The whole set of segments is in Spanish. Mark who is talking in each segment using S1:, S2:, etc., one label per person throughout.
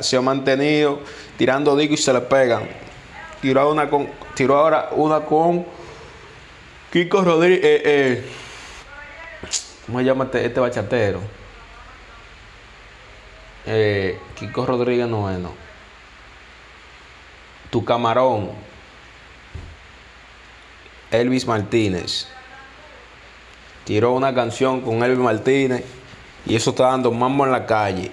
S1: Se ha mantenido tirando digo y se le pegan. Tiró, una con, tiró ahora una con Kiko Rodríguez. Eh, eh, ¿Cómo se llama este, este bachatero? Eh, Kiko Rodríguez Noveno. Tu camarón. Elvis Martínez. Tiró una canción con Elvis Martínez y eso está dando mambo en la calle.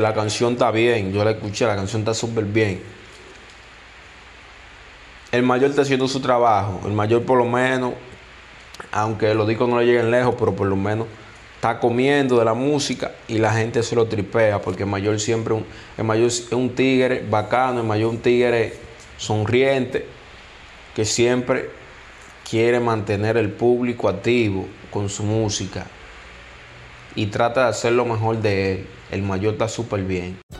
S1: La canción está bien, yo la escuché, la canción está súper bien. El mayor está haciendo su trabajo, el mayor por lo menos, aunque los discos no le lleguen lejos, pero por lo menos está comiendo de la música y la gente se lo tripea, porque el mayor siempre, un, el mayor es un tigre bacano, el mayor es un tigre sonriente, que siempre quiere mantener el público activo con su música y trata de hacer lo mejor de él. El mayor está súper bien.